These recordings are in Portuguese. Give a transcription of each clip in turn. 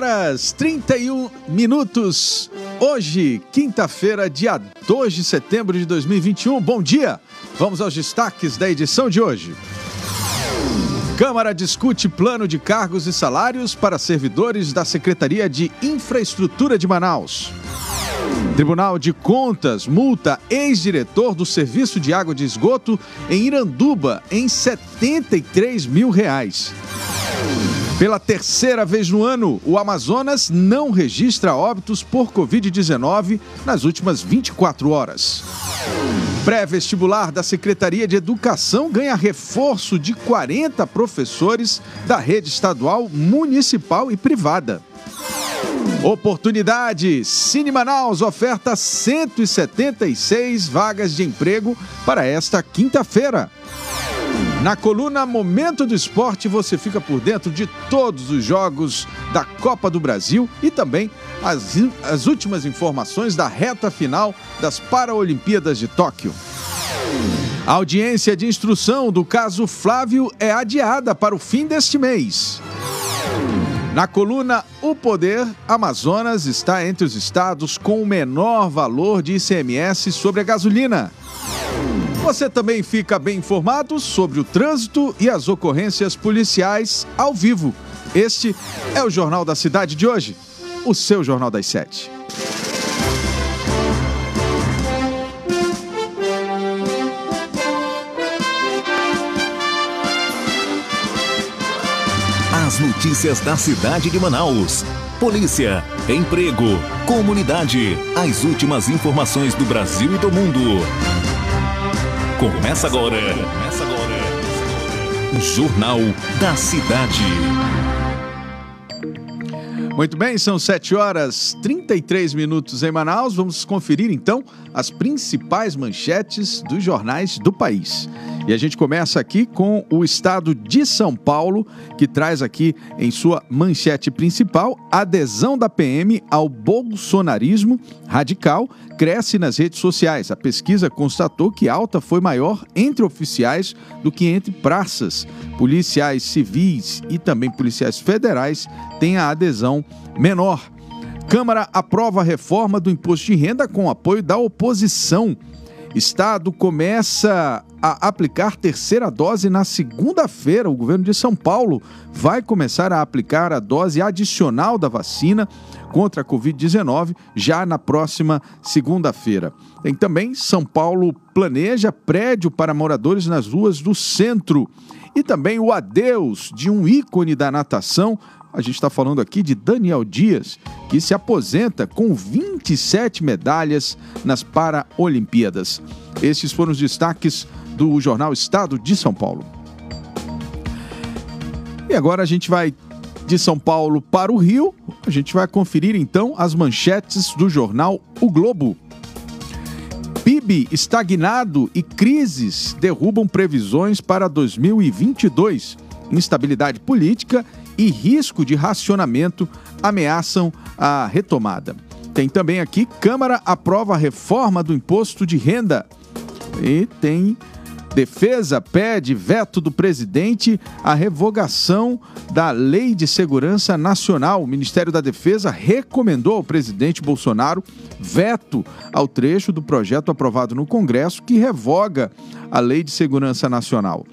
Horas 31 minutos. Hoje, quinta-feira, dia 2 de setembro de 2021. Bom dia! Vamos aos destaques da edição de hoje. Câmara discute plano de cargos e salários para servidores da Secretaria de Infraestrutura de Manaus. Tribunal de Contas multa ex-diretor do Serviço de Água de Esgoto em Iranduba em 73 mil reais. Pela terceira vez no ano, o Amazonas não registra óbitos por Covid-19 nas últimas 24 horas. Pré-vestibular da Secretaria de Educação ganha reforço de 40 professores da rede estadual, municipal e privada. Oportunidade! Cine Manaus oferta 176 vagas de emprego para esta quinta-feira. Na coluna Momento do Esporte você fica por dentro de todos os jogos da Copa do Brasil e também as, as últimas informações da reta final das Paralimpíadas de Tóquio. A audiência de instrução do caso Flávio é adiada para o fim deste mês. Na coluna O Poder, Amazonas está entre os estados com o menor valor de ICMS sobre a gasolina. Você também fica bem informado sobre o trânsito e as ocorrências policiais ao vivo. Este é o Jornal da Cidade de hoje, o seu Jornal das Sete. As notícias da cidade de Manaus. Polícia, emprego, comunidade. As últimas informações do Brasil e do mundo. Começa agora. Começa agora. Jornal da Cidade. Muito bem, são 7 horas 33 minutos em Manaus. Vamos conferir então as principais manchetes dos jornais do país. E a gente começa aqui com o estado de São Paulo, que traz aqui em sua manchete principal adesão da PM ao bolsonarismo radical cresce nas redes sociais. A pesquisa constatou que a alta foi maior entre oficiais do que entre praças. Policiais civis e também policiais federais têm a adesão menor. Câmara aprova a reforma do imposto de renda com apoio da oposição. Estado começa a aplicar terceira dose na segunda-feira. O governo de São Paulo vai começar a aplicar a dose adicional da vacina contra a Covid-19 já na próxima segunda-feira. Tem também São Paulo planeja prédio para moradores nas ruas do centro. E também o adeus de um ícone da natação a gente está falando aqui de Daniel Dias, que se aposenta com 27 medalhas nas Paralimpíadas. Estes foram os destaques do jornal Estado de São Paulo. E agora a gente vai de São Paulo para o Rio. A gente vai conferir então as manchetes do jornal O Globo. PIB estagnado e crises derrubam previsões para 2022. Instabilidade política e risco de racionamento ameaçam a retomada. Tem também aqui: Câmara aprova a reforma do imposto de renda. E tem Defesa pede veto do presidente à revogação da Lei de Segurança Nacional. O Ministério da Defesa recomendou ao presidente Bolsonaro veto ao trecho do projeto aprovado no Congresso que revoga a Lei de Segurança Nacional.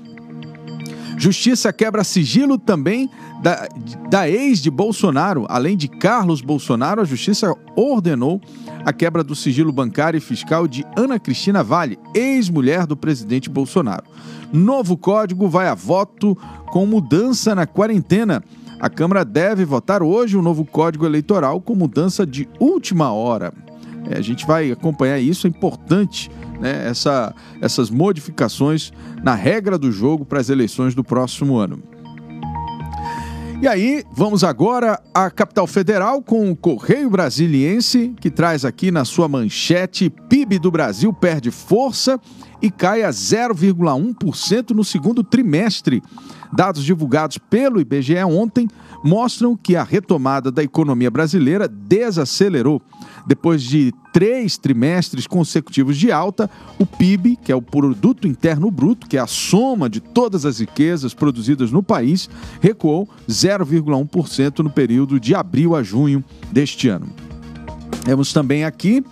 Justiça quebra sigilo também da, da ex de Bolsonaro. Além de Carlos Bolsonaro, a Justiça ordenou a quebra do sigilo bancário e fiscal de Ana Cristina Vale, ex-mulher do presidente Bolsonaro. Novo código vai a voto com mudança na quarentena. A Câmara deve votar hoje o novo código eleitoral com mudança de última hora. É, a gente vai acompanhar isso, é importante né, essa, essas modificações na regra do jogo para as eleições do próximo ano. E aí, vamos agora à capital federal com o Correio Brasiliense, que traz aqui na sua manchete: PIB do Brasil perde força e cai a 0,1% no segundo trimestre. Dados divulgados pelo IBGE ontem mostram que a retomada da economia brasileira desacelerou. Depois de três trimestres consecutivos de alta, o PIB, que é o Produto Interno Bruto, que é a soma de todas as riquezas produzidas no país, recuou 0,1% no período de abril a junho deste ano. Temos também aqui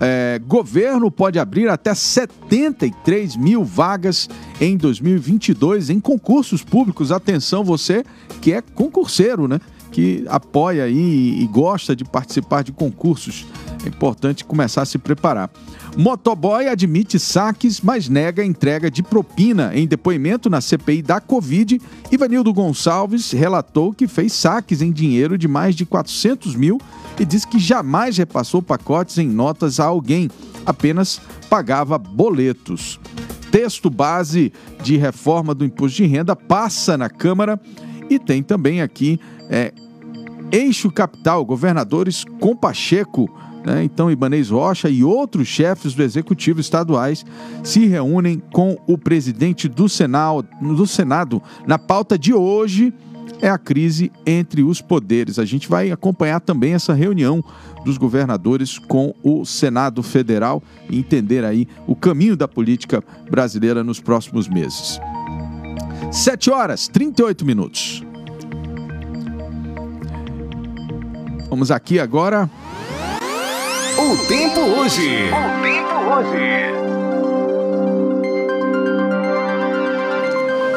é, governo pode abrir até 73 mil vagas em 2022 em concursos públicos. Atenção, você que é concurseiro, né? Que apoia e gosta de participar de concursos. É importante começar a se preparar. Motoboy admite saques, mas nega entrega de propina. Em depoimento na CPI da Covid, Ivanildo Gonçalves relatou que fez saques em dinheiro de mais de 400 mil e disse que jamais repassou pacotes em notas a alguém, apenas pagava boletos. Texto base de reforma do imposto de renda passa na Câmara e tem também aqui é, Eixo Capital, governadores com Pacheco né? Então, Ibanez Rocha e outros chefes do executivo estaduais se reúnem com o presidente do Senado, do Senado. Na pauta de hoje é a crise entre os poderes. A gente vai acompanhar também essa reunião dos governadores com o Senado Federal e entender aí o caminho da política brasileira nos próximos meses. 7 horas 38 minutos. Vamos aqui agora o tempo hoje. O tempo hoje.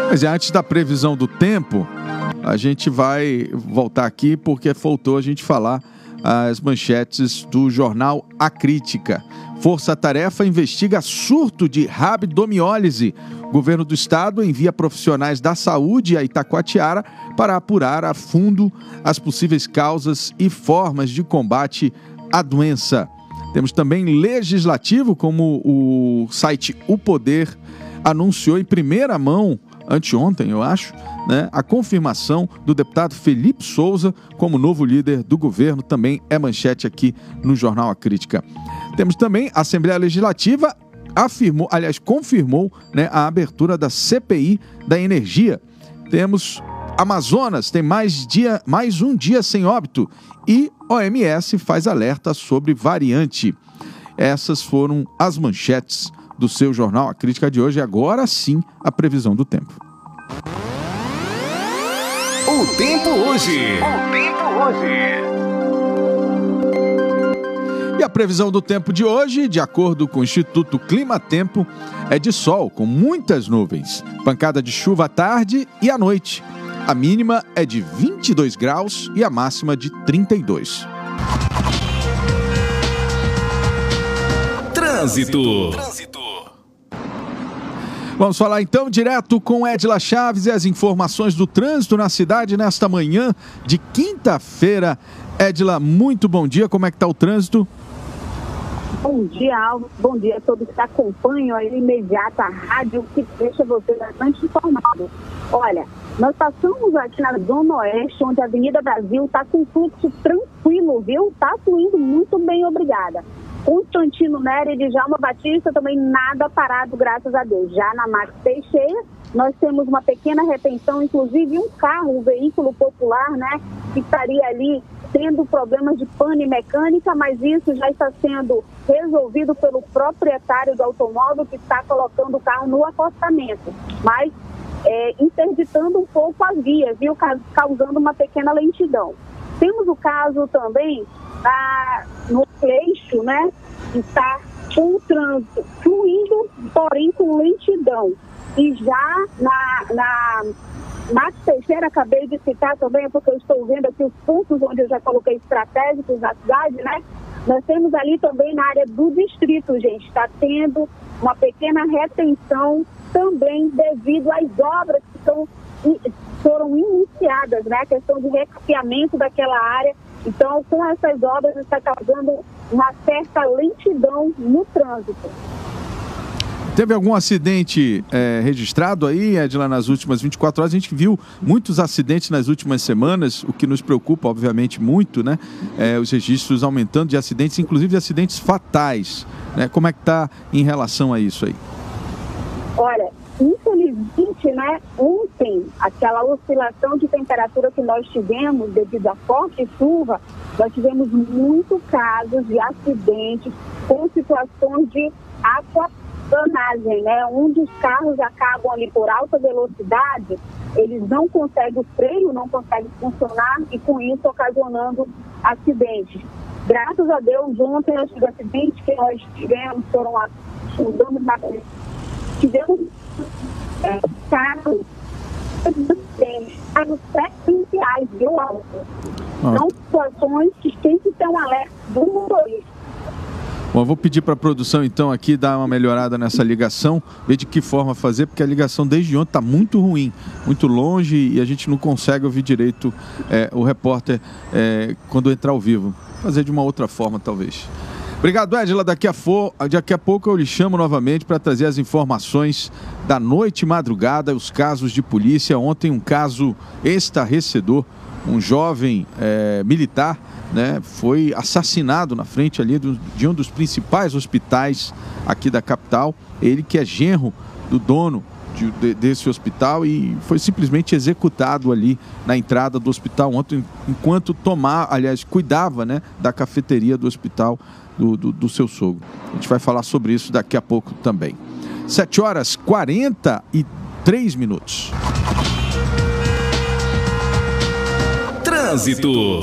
Mas antes da previsão do tempo, a gente vai voltar aqui porque faltou a gente falar as manchetes do jornal A Crítica. Força Tarefa investiga surto de rabdomiólise. governo do estado envia profissionais da saúde a Itacoatiara para apurar a fundo as possíveis causas e formas de combate a doença. Temos também legislativo, como o site O Poder anunciou em primeira mão, anteontem, eu acho, né, a confirmação do deputado Felipe Souza como novo líder do governo, também é manchete aqui no Jornal A Crítica. Temos também a Assembleia Legislativa afirmou, aliás, confirmou né, a abertura da CPI da energia. Temos Amazonas tem mais, dia, mais um dia sem óbito e OMS faz alerta sobre variante. Essas foram as manchetes do seu jornal A Crítica de hoje. Agora sim, a previsão do tempo. O tempo hoje. O tempo hoje. E a previsão do tempo de hoje, de acordo com o Instituto Clima Tempo, é de sol com muitas nuvens, pancada de chuva à tarde e à noite. A mínima é de 22 graus e a máxima de 32. Trânsito. Vamos falar então direto com Edila Chaves e as informações do trânsito na cidade nesta manhã de quinta-feira. Edila, muito bom dia. Como é que está o trânsito? Bom dia, Alves. Bom dia a todos que acompanham aí imediata a rádio que deixa você bastante informado. Olha, nós passamos aqui na Zona Oeste, onde a Avenida Brasil está com fluxo tranquilo, viu? Está fluindo muito bem, obrigada. Constantino Nery e Djalma Batista também nada parado, graças a Deus. Já na Max Teixeira, nós temos uma pequena retenção, inclusive um carro, um veículo popular, né, que estaria ali tendo problemas de pane mecânica, mas isso já está sendo resolvido pelo proprietário do automóvel que está colocando o carro no acostamento. Mas é, interditando um pouco a via, viu, causando uma pequena lentidão. Temos o caso também da, no eixo, né, está o trânsito fluindo, porém com lentidão. E já na, na Max Teixeira, acabei de citar também, porque eu estou vendo aqui os pontos onde eu já coloquei estratégicos na cidade, né? Nós temos ali também na área do distrito, gente, está tendo uma pequena retenção também devido às obras que são, foram iniciadas, né? A questão de recapeamento daquela área. Então, com essas obras, está causando uma certa lentidão no trânsito. Teve algum acidente é, registrado aí, Edila, nas últimas 24 horas? A gente viu muitos acidentes nas últimas semanas, o que nos preocupa, obviamente, muito, né? É, os registros aumentando de acidentes, inclusive de acidentes fatais. Né? Como é que está em relação a isso aí? Olha, infelizmente, né, ontem, aquela oscilação de temperatura que nós tivemos devido à forte chuva, nós tivemos muitos casos de acidentes com situações de aquaplanagem, né? Um dos carros acabam ali por alta velocidade, eles não conseguem, o freio não consegue funcionar e com isso ocasionando acidentes. Graças a Deus, ontem os acidentes que nós tivemos foram danos na tivemos é, carros carros presenciais, viu, Alto? São situações que tem que ter um alerta do motorista. Bom, vou pedir para a produção então aqui dar uma melhorada nessa ligação, ver de que forma fazer, porque a ligação desde ontem está muito ruim, muito longe e a gente não consegue ouvir direito é, o repórter é, quando entrar ao vivo. Fazer de uma outra forma, talvez. Obrigado, Edila. Daqui a, for, daqui a pouco eu lhe chamo novamente para trazer as informações da noite e madrugada, os casos de polícia. Ontem, um caso estarrecedor. Um jovem é, militar né, foi assassinado na frente ali do, de um dos principais hospitais aqui da capital. Ele que é genro do dono de, de, desse hospital e foi simplesmente executado ali na entrada do hospital ontem, enquanto tomar, aliás, cuidava né, da cafeteria do hospital do, do, do seu sogro. A gente vai falar sobre isso daqui a pouco também. 7 horas 43 minutos. Trânsito.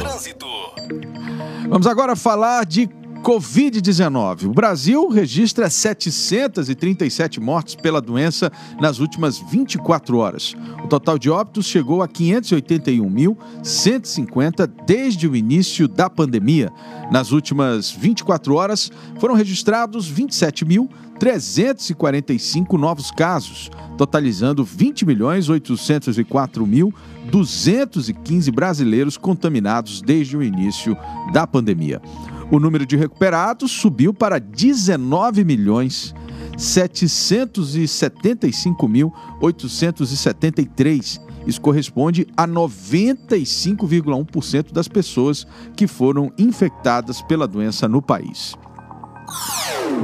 Vamos agora falar de Covid-19. O Brasil registra 737 mortes pela doença nas últimas 24 horas. O total de óbitos chegou a 581.150 desde o início da pandemia. Nas últimas 24 horas, foram registrados 27.345 novos casos, totalizando 20 milhões 804 mil 215 brasileiros contaminados desde o início da pandemia. O número de recuperados subiu para 19 milhões 775 mil 873. Isso corresponde a 95,1% das pessoas que foram infectadas pela doença no país.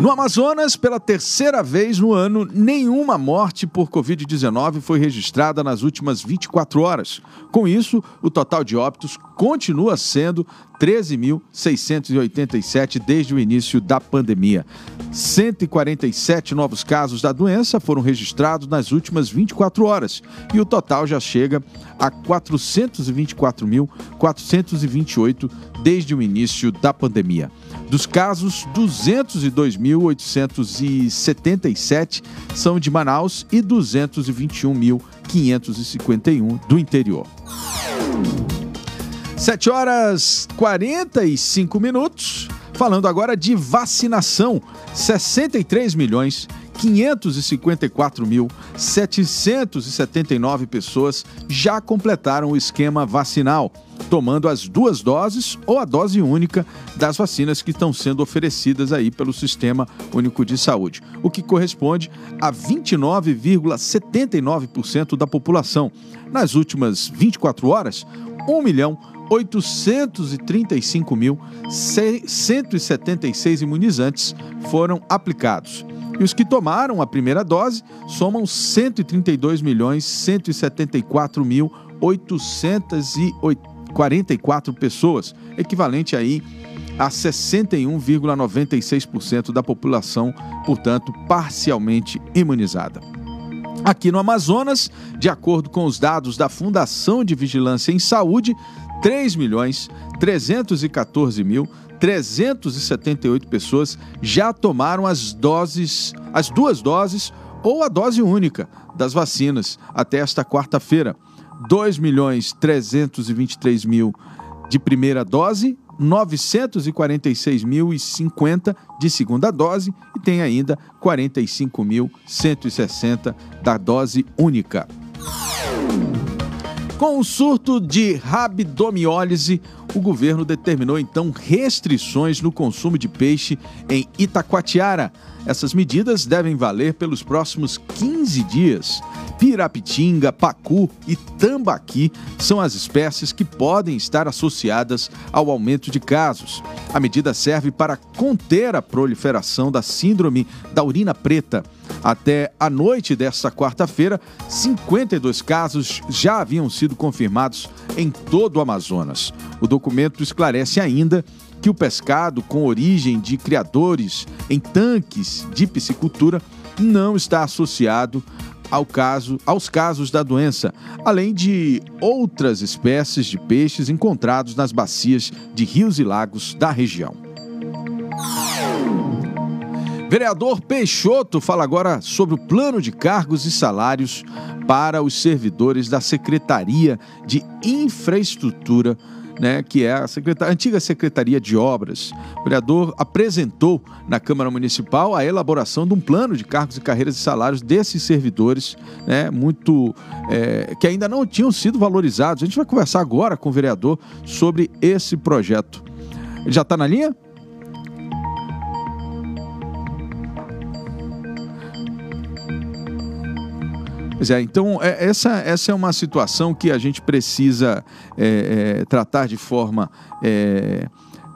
No Amazonas, pela terceira vez no ano, nenhuma morte por Covid-19 foi registrada nas últimas 24 horas. Com isso, o total de óbitos continua sendo 13.687 desde o início da pandemia. 147 novos casos da doença foram registrados nas últimas 24 horas e o total já chega a 424.428 desde o início da pandemia. Dos casos, 202.877 são de Manaus e 221.551 do interior. 7 horas 45 minutos. Falando agora de vacinação. 63 milhões 554.779 pessoas já completaram o esquema vacinal, tomando as duas doses ou a dose única das vacinas que estão sendo oferecidas aí pelo Sistema Único de Saúde, o que corresponde a 29,79% da população. Nas últimas 24 horas, 1 milhão 835.176 imunizantes foram aplicados. E os que tomaram a primeira dose somam 132 milhões 174 mil 844 pessoas, equivalente aí a 61,96% da população, portanto, parcialmente imunizada. Aqui no Amazonas, de acordo com os dados da Fundação de Vigilância em Saúde, 3 milhões 314 mil 378 pessoas já tomaram as doses, as duas doses ou a dose única das vacinas até esta quarta-feira. 2 milhões 323 mil de primeira dose, 946.050 de segunda dose e tem ainda 45.160 da dose única. Com o surto de rabdomiólise, o governo determinou então restrições no consumo de peixe em Itacoatiara. Essas medidas devem valer pelos próximos 15 dias. Pirapitinga, pacu e tambaqui são as espécies que podem estar associadas ao aumento de casos. A medida serve para conter a proliferação da síndrome da urina preta. Até a noite desta quarta-feira, 52 casos já haviam sido confirmados em todo o Amazonas. O documento esclarece ainda que o pescado com origem de criadores em tanques de piscicultura não está associado ao caso, aos casos da doença, além de outras espécies de peixes encontrados nas bacias de rios e lagos da região. Vereador Peixoto fala agora sobre o plano de cargos e salários para os servidores da Secretaria de Infraestrutura né, que é a, secretar... a antiga Secretaria de Obras. O vereador apresentou na Câmara Municipal a elaboração de um plano de cargos e carreiras e salários desses servidores, né, muito é, que ainda não tinham sido valorizados. A gente vai conversar agora com o vereador sobre esse projeto. Ele já está na linha? Pois é, então é, essa, essa é uma situação que a gente precisa é, é, tratar de forma é,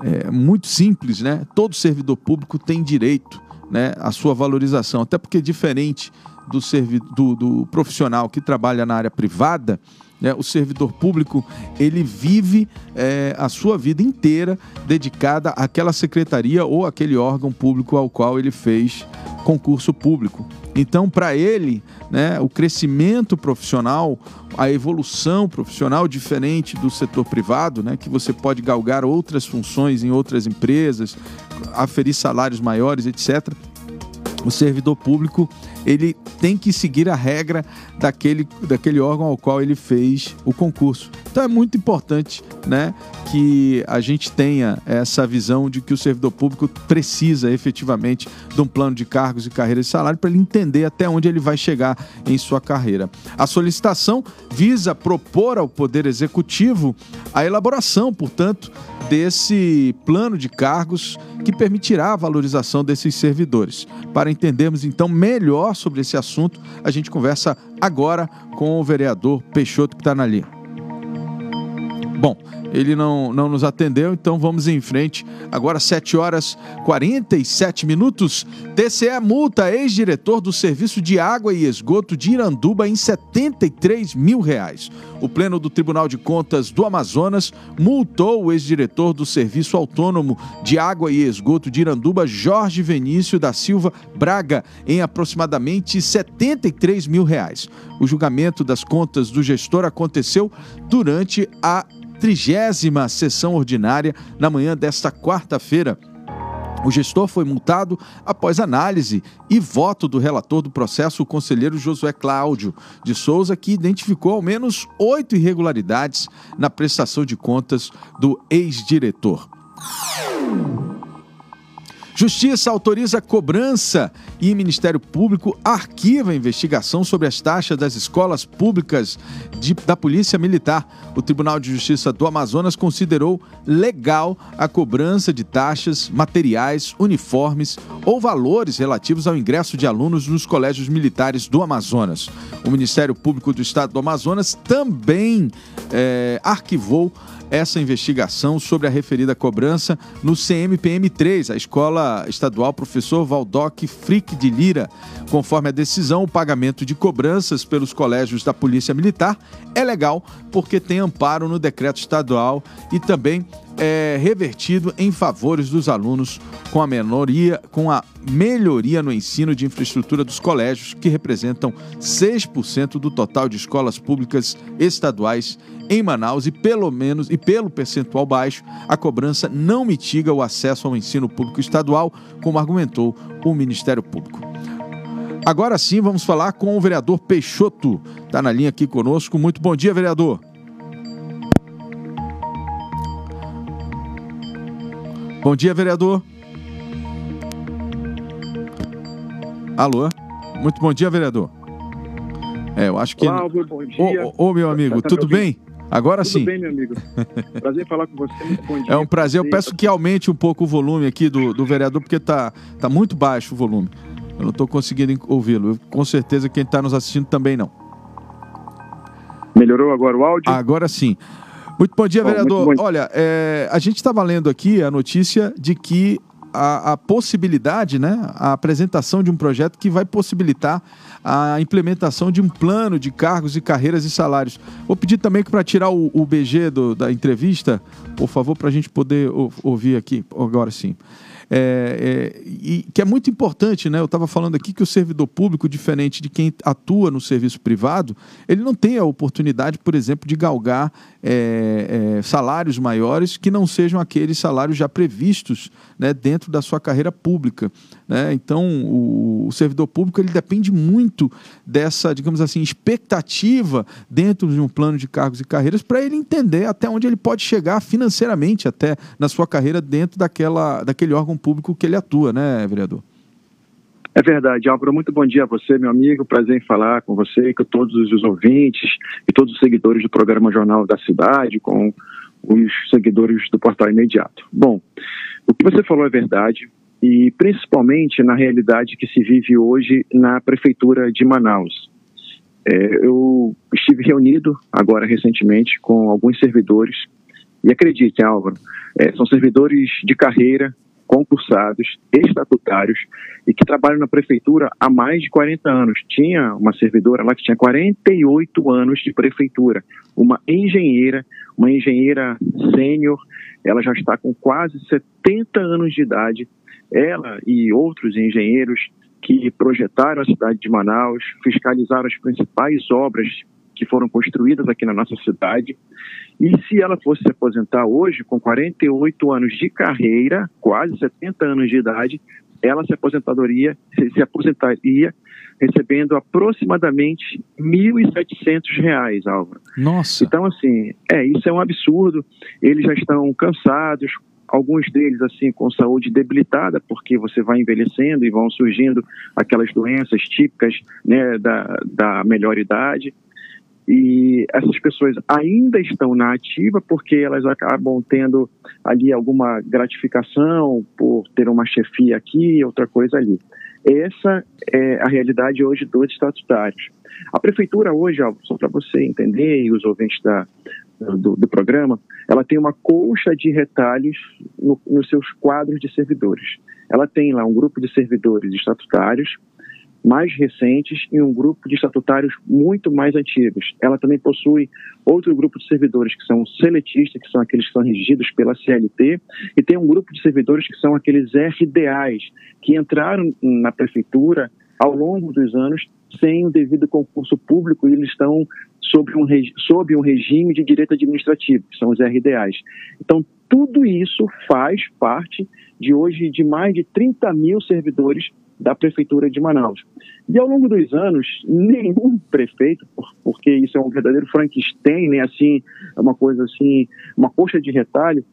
é, muito simples, né? Todo servidor público tem direito né, à sua valorização, até porque diferente do, do, do profissional que trabalha na área privada, né, o servidor público ele vive é, a sua vida inteira dedicada àquela secretaria ou aquele órgão público ao qual ele fez concurso público. Então, para ele, né, o crescimento profissional, a evolução profissional diferente do setor privado, né, que você pode galgar outras funções em outras empresas, aferir salários maiores, etc. O servidor público ele tem que seguir a regra daquele, daquele órgão ao qual ele fez o concurso. Então é muito importante né, que a gente tenha essa visão de que o servidor público precisa efetivamente de um plano de cargos e carreiras de salário para ele entender até onde ele vai chegar em sua carreira. A solicitação visa propor ao Poder Executivo a elaboração, portanto, desse plano de cargos que permitirá a valorização desses servidores. Para entendermos então melhor sobre esse assunto, a gente conversa agora com o vereador Peixoto que está na linha. Bom, ele não, não nos atendeu, então vamos em frente. Agora, 7 horas 47 minutos. TCE multa ex-diretor do Serviço de Água e Esgoto de Iranduba em 73 mil reais. O Pleno do Tribunal de Contas do Amazonas multou o ex-diretor do Serviço Autônomo de Água e Esgoto de Iranduba, Jorge Venício da Silva Braga, em aproximadamente 73 mil reais. O julgamento das contas do gestor aconteceu durante a trigésima sessão ordinária na manhã desta quarta-feira. O gestor foi multado após análise e voto do relator do processo, o conselheiro Josué Cláudio de Souza, que identificou ao menos oito irregularidades na prestação de contas do ex-diretor. Justiça autoriza cobrança e Ministério Público arquiva investigação sobre as taxas das escolas públicas de, da Polícia Militar. O Tribunal de Justiça do Amazonas considerou legal a cobrança de taxas, materiais, uniformes ou valores relativos ao ingresso de alunos nos colégios militares do Amazonas. O Ministério Público do Estado do Amazonas também é, arquivou essa investigação sobre a referida cobrança no CMPM3, a Escola Estadual Professor Valdoc Frick de Lira. Conforme a decisão, o pagamento de cobranças pelos colégios da Polícia Militar é legal porque tem amparo no decreto estadual e também é revertido em favores dos alunos com a menoria, com a melhoria no ensino de infraestrutura dos colégios, que representam 6% do total de escolas públicas estaduais em Manaus e pelo menos e pelo percentual baixo, a cobrança não mitiga o acesso ao ensino público estadual, como argumentou o Ministério Público. Agora sim, vamos falar com o vereador Peixoto. Está na linha aqui conosco. Muito bom dia, vereador. Bom dia, vereador. Alô? Muito bom dia, vereador. É, eu acho que. Cláudio, bom dia. Ô, meu amigo, tá, tá tudo bem? Agora tudo sim. Tudo bem, meu amigo. Prazer falar com você. Muito bom dia. É um prazer. Eu peço que aumente um pouco o volume aqui do, do vereador, porque tá, tá muito baixo o volume. Eu não estou conseguindo ouvi-lo. Com certeza quem está nos assistindo também não. Melhorou agora o áudio? Agora sim. Muito bom dia, bom, vereador. Bom. Olha, é, a gente estava lendo aqui a notícia de que a, a, possibilidade, né, a apresentação de um projeto que vai possibilitar a implementação de um plano de cargos e carreiras e salários. Vou pedir também que para tirar o, o BG do, da entrevista, por favor, para a gente poder ouvir aqui, agora sim. É, é, e que é muito importante, né? Eu estava falando aqui que o servidor público, diferente de quem atua no serviço privado, ele não tem a oportunidade, por exemplo, de galgar é, é, salários maiores que não sejam aqueles salários já previstos né, dentro da sua carreira pública. Né? Então, o, o, servidor público ele depende muito dessa, digamos assim, expectativa dentro de um plano de cargos e carreiras para ele entender até onde ele pode chegar financeiramente até na sua carreira dentro daquela, daquele órgão público que ele atua, né, vereador? É verdade, Álvaro. Muito bom dia a você, meu amigo. Prazer em falar com você com todos os ouvintes e todos os seguidores do programa Jornal da Cidade, com os seguidores do Portal Imediato. Bom, o que você falou é verdade e principalmente na realidade que se vive hoje na Prefeitura de Manaus. É, eu estive reunido agora recentemente com alguns servidores e acredite, Álvaro, é, são servidores de carreira concursados, estatutários e que trabalham na prefeitura há mais de 40 anos. Tinha uma servidora lá que tinha 48 anos de prefeitura, uma engenheira, uma engenheira sênior, ela já está com quase 70 anos de idade. Ela e outros engenheiros que projetaram a cidade de Manaus, fiscalizaram as principais obras que foram construídas aqui na nossa cidade. E se ela fosse se aposentar hoje, com 48 anos de carreira, quase 70 anos de idade, ela se aposentadoria, se, se aposentaria recebendo aproximadamente R$ 1.700, Álvaro. Nossa! Então, assim, é, isso é um absurdo. Eles já estão cansados, alguns deles assim com saúde debilitada, porque você vai envelhecendo e vão surgindo aquelas doenças típicas né, da, da melhor idade e essas pessoas ainda estão na ativa porque elas acabam tendo ali alguma gratificação por ter uma chefia aqui, outra coisa ali. Essa é a realidade hoje dos estatutários. A prefeitura hoje, só para você entender e os ouvintes da, do, do, programa, ela tem uma colcha de retalhos no, nos seus quadros de servidores. Ela tem lá um grupo de servidores estatutários, mais recentes e um grupo de estatutários muito mais antigos. Ela também possui outro grupo de servidores que são seletistas, que são aqueles que são regidos pela CLT, e tem um grupo de servidores que são aqueles RDAs, que entraram na prefeitura ao longo dos anos sem o devido concurso público e eles estão sob um, sob um regime de direito administrativo, que são os RDAs. Então, tudo isso faz parte de hoje de mais de 30 mil servidores da Prefeitura de Manaus. E ao longo dos anos, nenhum prefeito, porque isso é um verdadeiro Frankenstein, né, assim, é uma coisa assim, uma coxa de retalho,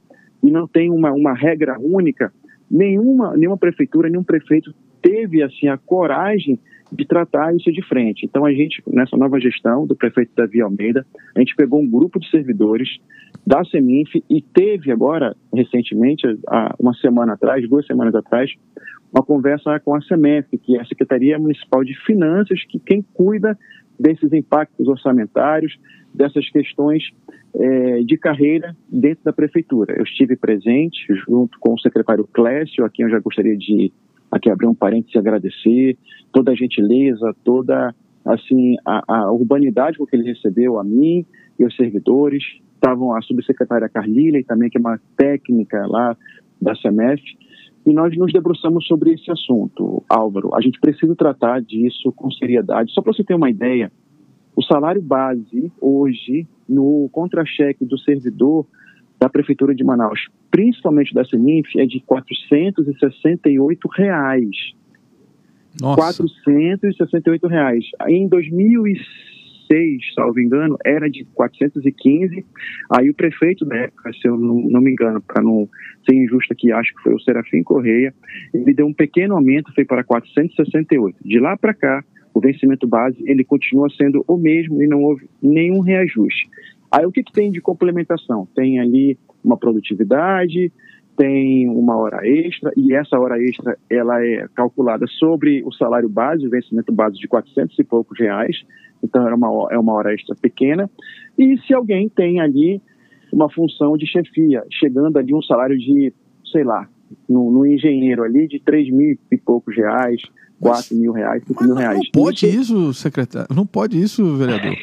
e não tem uma, uma regra única, nenhuma, nenhuma prefeitura, nenhum prefeito teve assim a coragem de tratar isso de frente. Então a gente, nessa nova gestão do prefeito Davi Almeida, a gente pegou um grupo de servidores da Seminf e teve agora, recentemente, há uma semana atrás, duas semanas atrás, uma conversa com a SEMEF, que é a Secretaria Municipal de Finanças, que quem cuida desses impactos orçamentários, dessas questões é, de carreira dentro da prefeitura. Eu estive presente junto com o secretário Clécio, a quem eu já gostaria de aqui abrir um parênteses e agradecer toda a gentileza, toda assim a, a urbanidade com que ele recebeu a mim e os servidores. Estavam a subsecretária Carlília, também que é uma técnica lá da SEMEF, e nós nos debruçamos sobre esse assunto, Álvaro. A gente precisa tratar disso com seriedade. Só para você ter uma ideia, o salário base hoje no contra-cheque do servidor da Prefeitura de Manaus, principalmente da Seninf, é de 468 reais. Nossa. 468 reais. Em 2006, 2006, salvo engano, era de 415. Aí o prefeito da época, se eu não, não me engano, para não ser injusto aqui, acho que foi o Serafim Correia, ele deu um pequeno aumento, foi para 468. De lá para cá, o vencimento base ele continua sendo o mesmo e não houve nenhum reajuste. Aí o que, que tem de complementação? Tem ali uma produtividade, tem uma hora extra e essa hora extra ela é calculada sobre o salário base, o vencimento base de 400 e poucos reais, então é uma, é uma hora extra pequena. E se alguém tem ali uma função de chefia, chegando ali um salário de, sei lá, no, no engenheiro ali de 3 mil e poucos reais, 4 mil reais, 5 mil reais. Não pode isso, isso, secretário. Não pode isso, vereador.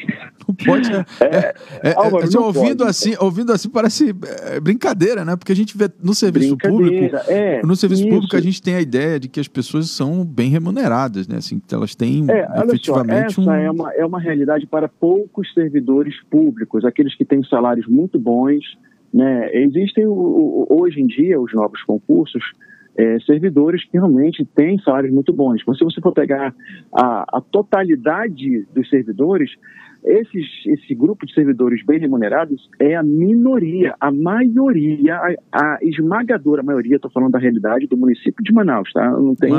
Não pode. É, é, é, Álvaro, assim, ouvindo, pode. Assim, ouvindo assim parece é, brincadeira, né? Porque a gente vê no serviço público. É, no serviço isso. público a gente tem a ideia de que as pessoas são bem remuneradas, né? Assim, elas têm é, efetivamente só, essa um... é, uma, é uma realidade para poucos servidores públicos, aqueles que têm salários muito bons. Né? Existem hoje em dia os novos concursos é, servidores que realmente têm salários muito bons. Mas se você for pegar a, a totalidade dos servidores, esses, esse grupo de servidores bem remunerados é a minoria, a maioria, a, a esmagadora maioria, estou falando da realidade do município de Manaus, tá? Não tem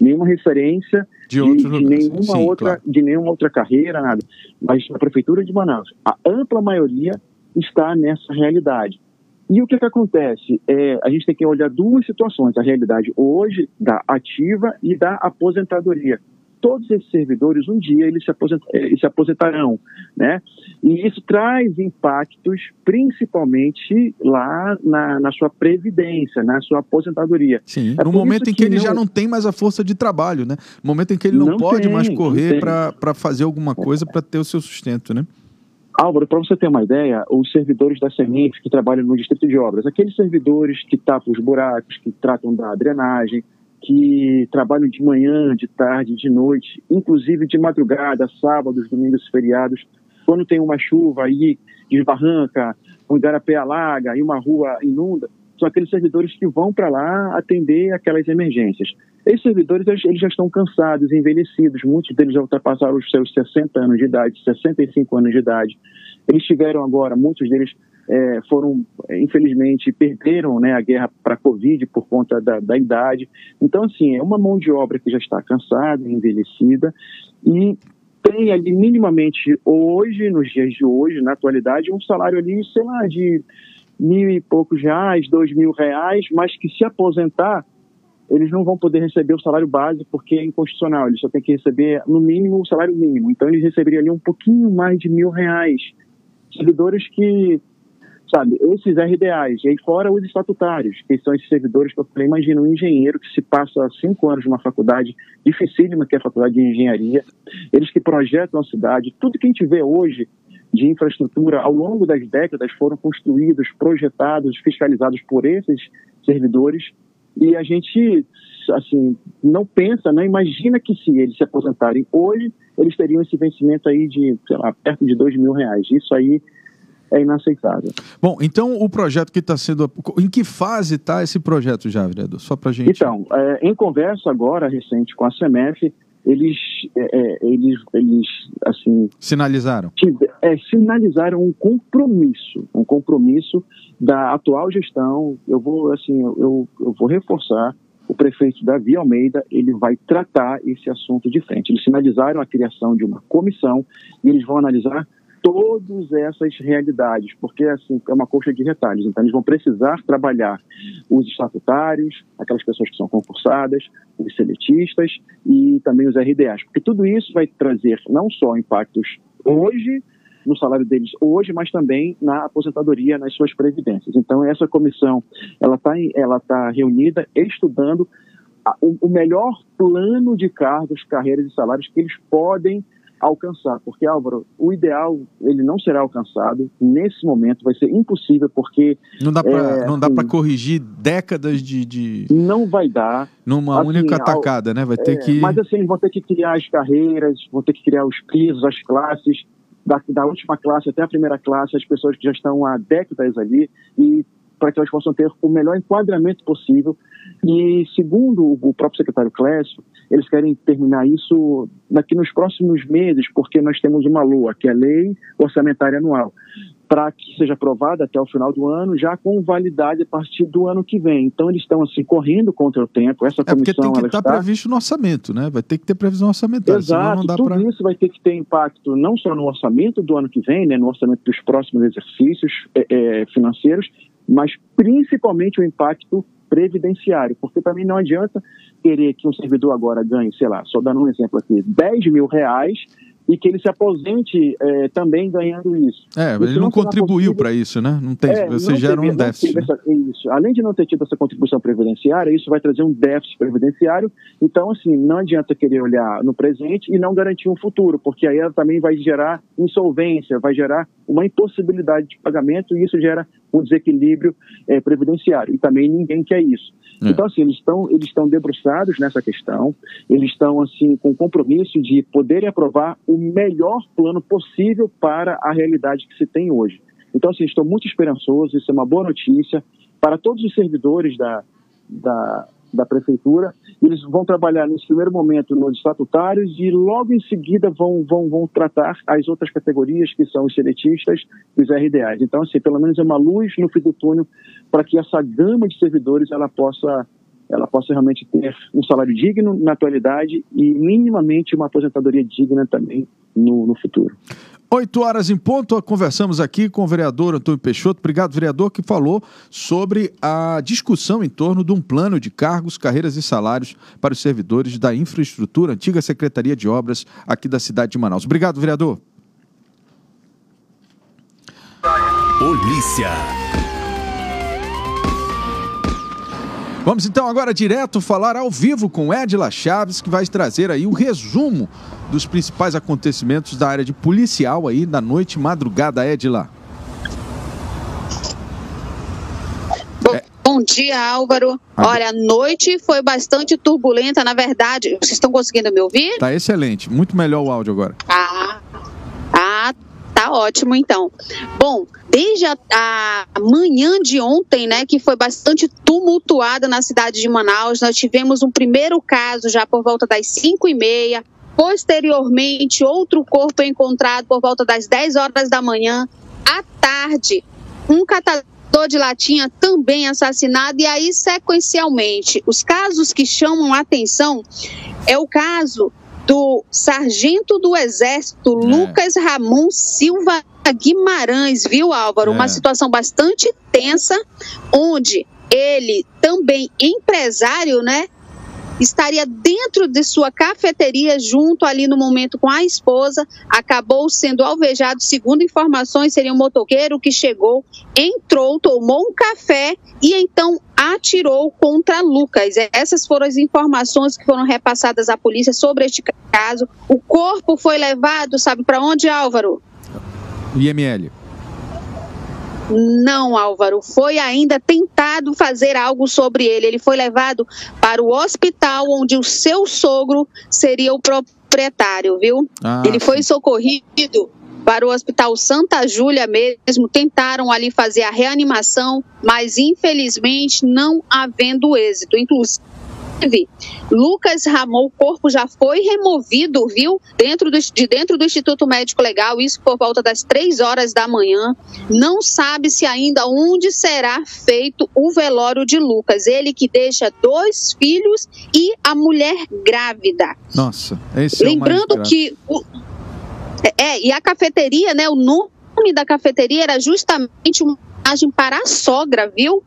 nenhuma referência de, de, de nenhuma Sim, outra, claro. de nenhuma outra carreira, nada. Mas na prefeitura de Manaus, a ampla maioria está nessa realidade. E o que, que acontece? É, a gente tem que olhar duas situações, a realidade hoje da ativa e da aposentadoria. Todos esses servidores, um dia, eles se, aposent, eh, se aposentarão, né? E isso traz impactos, principalmente lá na, na sua previdência, na sua aposentadoria. Sim, é no momento em que, que ele não... já não tem mais a força de trabalho, né? No momento em que ele não, não pode tem, mais correr para fazer alguma coisa para ter o seu sustento, né? Álvaro, para você ter uma ideia, os servidores da Sementes que trabalham no Distrito de Obras, aqueles servidores que tapam os buracos, que tratam da drenagem, que trabalham de manhã, de tarde, de noite, inclusive de madrugada, sábados, domingos, feriados, quando tem uma chuva aí, desbarranca, um igarapé alaga e uma rua inunda, são aqueles servidores que vão para lá atender aquelas emergências. Esses servidores eles já estão cansados, envelhecidos, muitos deles já ultrapassaram os seus 60 anos de idade, 65 anos de idade. Eles tiveram agora, muitos deles é, foram, infelizmente, perderam né, a guerra para a Covid por conta da, da idade. Então, assim, é uma mão de obra que já está cansada, envelhecida e tem ali minimamente hoje, nos dias de hoje, na atualidade, um salário ali, sei lá, de mil e poucos reais, dois mil reais, mas que se aposentar, eles não vão poder receber o salário base porque é inconstitucional, eles só têm que receber no mínimo o salário mínimo. Então eles receberiam ali um pouquinho mais de mil reais. Servidores que, sabe, esses RDAs, e aí fora os estatutários, que são esses servidores que eu falei, imagina um engenheiro que se passa cinco anos numa faculdade dificílima, que é a faculdade de engenharia, eles que projetam a cidade, tudo que a gente vê hoje de infraestrutura ao longo das décadas foram construídos, projetados, fiscalizados por esses servidores e a gente assim não pensa, não imagina que se eles se aposentarem hoje eles teriam esse vencimento aí de sei lá, perto de dois mil reais. Isso aí é inaceitável. Bom, então o projeto que está sendo. Em que fase está esse projeto já, vereador? Só para gente. Então, é, em conversa agora recente com a CEMEF, eles, é, é, eles, eles assim sinalizaram é, sinalizaram um compromisso, um compromisso da atual gestão. Eu vou assim, eu, eu vou reforçar o prefeito Davi Almeida ele vai tratar esse assunto de frente. Eles sinalizaram a criação de uma comissão e eles vão analisar todas essas realidades, porque assim é uma coxa de retalhos. Então eles vão precisar trabalhar os estatutários, aquelas pessoas que são concursadas, os seletistas e também os RDAs, porque tudo isso vai trazer não só impactos hoje no salário deles hoje, mas também na aposentadoria, nas suas previdências. Então essa comissão ela está ela tá reunida estudando o melhor plano de cargos, carreiras e salários que eles podem alcançar, porque Álvaro, o ideal ele não será alcançado nesse momento, vai ser impossível porque não dá para é, não dá para assim, corrigir décadas de, de, não vai dar numa assim, única atacada, né? Vai ter é, que mas assim vão ter que criar as carreiras, vão ter que criar os pisos, as classes da, da última classe até a primeira classe, as pessoas que já estão há décadas ali e para que elas possam ter o melhor enquadramento possível. E, segundo o próprio secretário Clécio, eles querem terminar isso daqui nos próximos meses, porque nós temos uma LOA, que é a Lei Orçamentária Anual, para que seja aprovada até o final do ano, já com validade a partir do ano que vem. Então, eles estão, assim, correndo contra o tempo. Essa comissão, é porque tem que estar está... previsto no orçamento, né? Vai ter que ter previsão orçamentária. Exato, tudo pra... isso vai ter que ter impacto não só no orçamento do ano que vem, né, no orçamento dos próximos exercícios é, é, financeiros, mas principalmente o impacto previdenciário, porque para mim não adianta querer que um servidor agora ganhe, sei lá, só dando um exemplo aqui, 10 mil reais e que ele se aposente é, também ganhando isso. É, isso ele não, contribuiu para isso, né? Não tem, é, você não gera teve, um déficit. Essa, isso. Além de não ter tido essa contribuição previdenciária, isso vai trazer um déficit previdenciário. Então, assim, não adianta querer olhar no presente e não garantir um futuro, porque aí ela também vai gerar insolvência, vai gerar uma impossibilidade de pagamento e isso gera um desequilíbrio é, previdenciário. E também ninguém quer isso. É. Então, assim, eles estão eles estão debruçados nessa questão, eles estão, assim, com compromisso de poderem aprovar o melhor plano possível para a realidade que se tem hoje. Então, assim, estou muito esperançoso, isso é uma boa notícia para todos os servidores da, da, da prefeitura. Eles vão trabalhar nesse primeiro momento nos estatutários e logo em seguida vão, vão, vão tratar as outras categorias, que são os seletistas e os RDAs. Então, assim, pelo menos é uma luz no fim do túnel para que essa gama de servidores ela possa ela possa realmente ter um salário digno na atualidade e minimamente uma aposentadoria digna também no, no futuro. Oito horas em ponto, conversamos aqui com o vereador Antônio Peixoto. Obrigado, vereador, que falou sobre a discussão em torno de um plano de cargos, carreiras e salários para os servidores da infraestrutura, antiga Secretaria de Obras aqui da cidade de Manaus. Obrigado, vereador. Polícia. Vamos então agora direto falar ao vivo com Edila Chaves, que vai trazer aí o resumo dos principais acontecimentos da área de policial aí na noite madrugada, Edila. Bom, é. dia, Álvaro. Ah, Olha, a noite foi bastante turbulenta, na verdade. Vocês estão conseguindo me ouvir? Tá excelente. Muito melhor o áudio agora. Ah Tá ótimo, então. Bom, desde a, a, manhã de ontem, né, que foi bastante tumultuada na cidade de Manaus, nós tivemos um primeiro caso já por volta das 5 e meia. Posteriormente, outro corpo encontrado por volta das 10 horas da manhã. À tarde, um catador de latinha também assassinado. E aí, sequencialmente, os casos que chamam a atenção é o caso do sargento do Exército, é. Lucas Ramon Silva Guimarães, viu, Álvaro? É. Uma situação bastante tensa, onde ele, também empresário, né? Estaria dentro de sua cafeteria junto ali no momento com a esposa, acabou sendo alvejado, segundo informações, seria um motoqueiro que chegou, entrou, tomou um café e então atirou contra Lucas. Essas foram as informações que foram repassadas à polícia sobre este caso. O corpo foi levado, sabe para onde, Álvaro? IML. Não, Álvaro, foi ainda tentado fazer algo sobre ele. Ele foi levado para o hospital onde o seu sogro seria o proprietário, viu? Ah, ele foi socorrido para o Hospital Santa Júlia mesmo, tentaram ali fazer a reanimação, mas infelizmente não havendo êxito. Inclusive, Lucas Ramon, o corpo já foi removido, viu? Dentro do, de dentro do Instituto Médico Legal, isso por volta das três horas da manhã. Não sabe se ainda onde será feito o velório de Lucas. Ele que deixa dois filhos e a mulher grávida. Nossa, esse Lembrando é o que. O, é, e a cafeteria, né? O nome da cafeteria era justamente uma homenagem para a sogra, viu?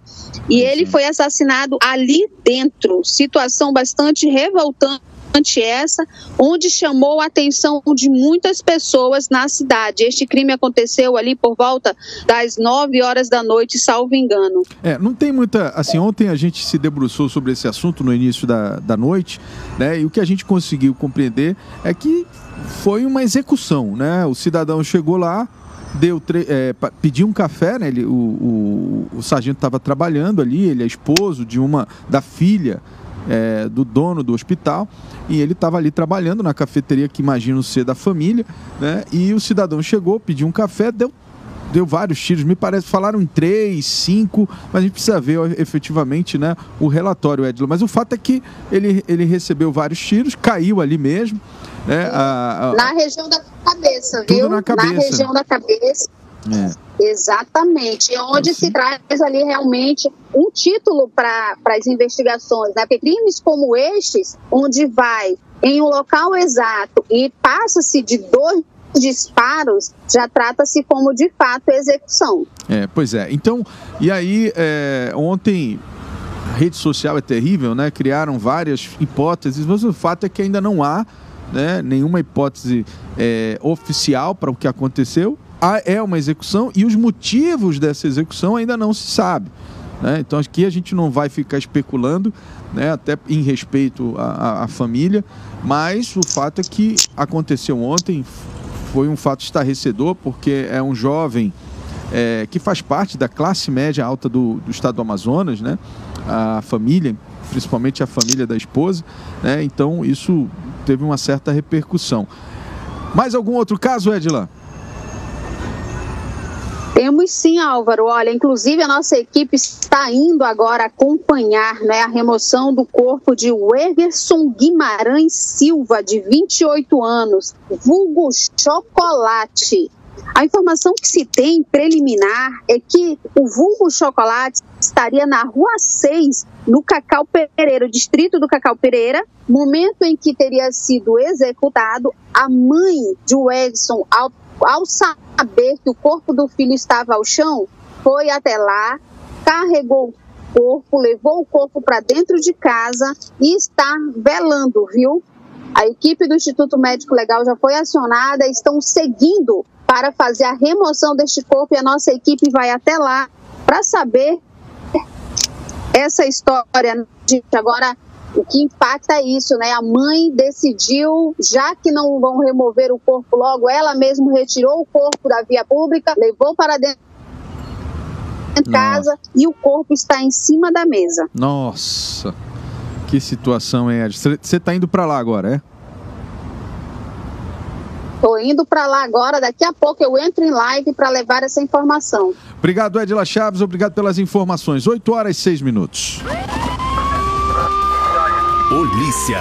E ele foi assassinado ali dentro. Situação bastante revoltante essa, onde chamou a atenção de muitas pessoas na cidade. Este crime aconteceu ali por volta das 9 horas da noite, salvo engano. É, não tem muita. Assim, ontem a gente se debruçou sobre esse assunto no início da, da noite, né? E o que a gente conseguiu compreender é que foi uma execução, né? O cidadão chegou lá, deu é, pediu um café, né? Ele, o, o, o sargento estava trabalhando ali, ele é esposo de uma da filha é, do dono do hospital e ele estava ali trabalhando na cafeteria que imagino ser da família, né? E o cidadão chegou, pediu um café, deu deu vários tiros, me parece, falaram em três, cinco, mas a gente precisa ver efetivamente né, o relatório, Edlo. Mas o fato é que ele, ele recebeu vários tiros, caiu ali mesmo, né? A, a... Na região da cabeça, Tudo viu? Na, cabeça. na região da cabeça. É. Exatamente, onde se traz ali realmente um título para as investigações, né? Porque crimes como estes, onde vai em um local exato e passa-se de dois disparos, já trata-se como de fato execução. É, pois é. Então, e aí, é, ontem a rede social é terrível, né? Criaram várias hipóteses, mas o fato é que ainda não há né, nenhuma hipótese é, oficial para o que aconteceu. É uma execução e os motivos dessa execução ainda não se sabe. Né? Então aqui a gente não vai ficar especulando, né, até em respeito à, à, família, mas o fato é que aconteceu ontem, foi um fato estarrecedor, porque é um jovem é, que faz parte da classe média alta do, do estado do Amazonas, né? a família, principalmente a família da esposa, né? então isso teve uma certa repercussão. Mais algum outro caso, Edila? Temos sim, Álvaro. Olha, inclusive a nossa equipe está indo agora acompanhar né, a remoção do corpo de Wergerson Guimarães Silva, de 28 anos, vulgo chocolate. A informação que se tem preliminar é que o vulgo chocolate estaria na Rua 6, no Cacau Pereira, distrito do Cacau Pereira, momento em que teria sido executado. A mãe de Edson, ao, saber que o corpo do filho estava ao chão, foi até lá, carregou o corpo, levou o corpo para dentro de casa e está velando, viu? A equipe do Instituto Médico Legal já foi acionada, estão seguindo para fazer a remoção deste corpo e a nossa equipe vai até lá para saber essa história. Agora, o que impacta é isso, né? A mãe decidiu, já que não vão remover o corpo logo, ela mesma retirou o corpo da via pública, levou para dentro de casa e o corpo está em cima da mesa. Nossa, que situação é essa? Você está indo para lá agora, é? Estou indo para lá agora, daqui a pouco eu entro em live para levar essa informação. Obrigado, Edila Chaves, obrigado pelas informações. 8 horas e 6 minutos. Polícia.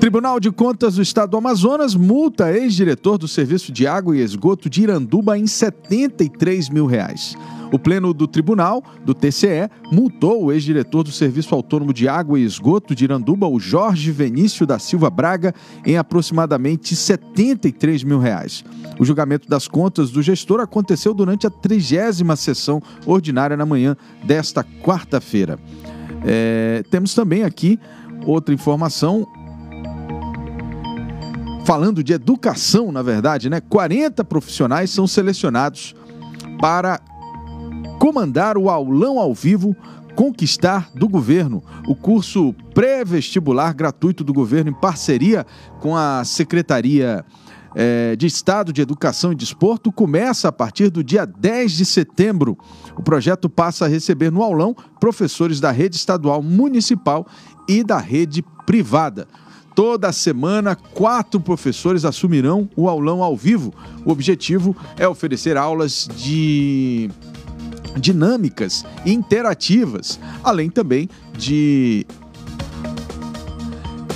Tribunal de Contas do Estado do Amazonas multa ex-diretor do Serviço de Água e Esgoto de Iranduba em 73 mil reais. O pleno do tribunal, do TCE, multou o ex-diretor do Serviço Autônomo de Água e Esgoto de Iranduba, o Jorge Venício da Silva Braga, em aproximadamente 73 mil reais. O julgamento das contas do gestor aconteceu durante a trigésima sessão ordinária na manhã desta quarta-feira. É, temos também aqui outra informação falando de educação, na verdade, né? 40 profissionais são selecionados para comandar o aulão ao vivo Conquistar do Governo, o curso pré-vestibular gratuito do governo em parceria com a Secretaria é, de Estado de Educação e Desporto começa a partir do dia 10 de setembro. O projeto passa a receber no aulão professores da rede estadual municipal e da rede privada. Toda semana, quatro professores assumirão o aulão ao vivo. O objetivo é oferecer aulas de dinâmicas e interativas, além também de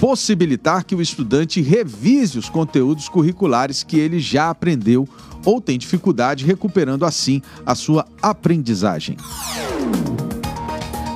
possibilitar que o estudante revise os conteúdos curriculares que ele já aprendeu ou tem dificuldade, recuperando assim a sua aprendizagem.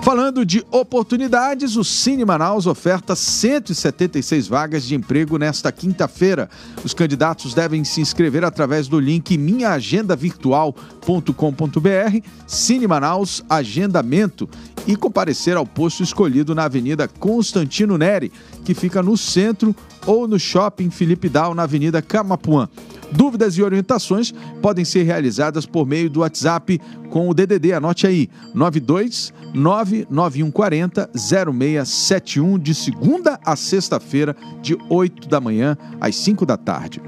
Falando de oportunidades, o Cine Manaus oferta 176 vagas de emprego nesta quinta-feira. Os candidatos devem se inscrever através do link minhaagendavirtual.com.br, Cine Manaus Agendamento e comparecer ao posto escolhido na Avenida Constantino Neri, que fica no centro, ou no Shopping Felipe Dal, na Avenida Camapuã. Dúvidas e orientações podem ser realizadas por meio do WhatsApp com o DDD, anote aí, 92 99140 0671, de segunda a sexta-feira, de 8 da manhã às 5 da tarde.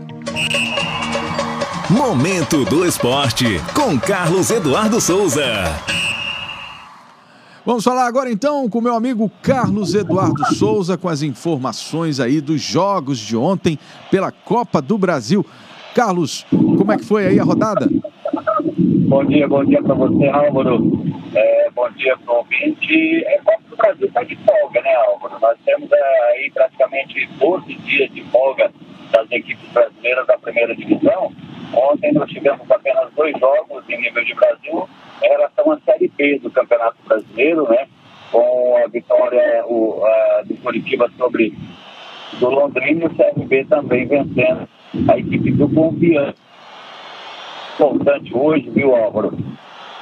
Momento do Esporte, com Carlos Eduardo Souza. Vamos falar agora então com meu amigo Carlos Eduardo Souza com as informações aí dos jogos de ontem pela Copa do Brasil. Carlos, como é que foi aí a rodada? Bom dia, bom dia para você, Álvaro. É, bom dia para o ouvinte. É, o Brasil está de folga, né, Álvaro? Nós temos é, aí praticamente 12 dias de folga das equipes brasileiras da primeira divisão. Ontem nós tivemos apenas dois jogos em nível de Brasil em relação à Série B do Campeonato Brasileiro, né? Com a vitória o, a, do Curitiba sobre do Londrina e o CRB também vencendo a equipe do Confiança. Importante hoje, viu, Álvaro?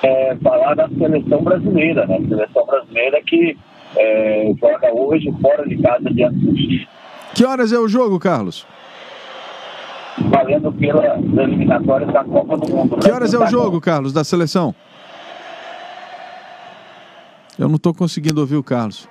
É, falar da seleção brasileira, né? Seleção brasileira que é, joga hoje fora de casa do Chile. Que horas é o jogo, Carlos? Valendo pelas eliminatórias da Copa do Mundo. Que horas é o jogo, Carlos, da seleção? Eu não estou conseguindo ouvir o Carlos.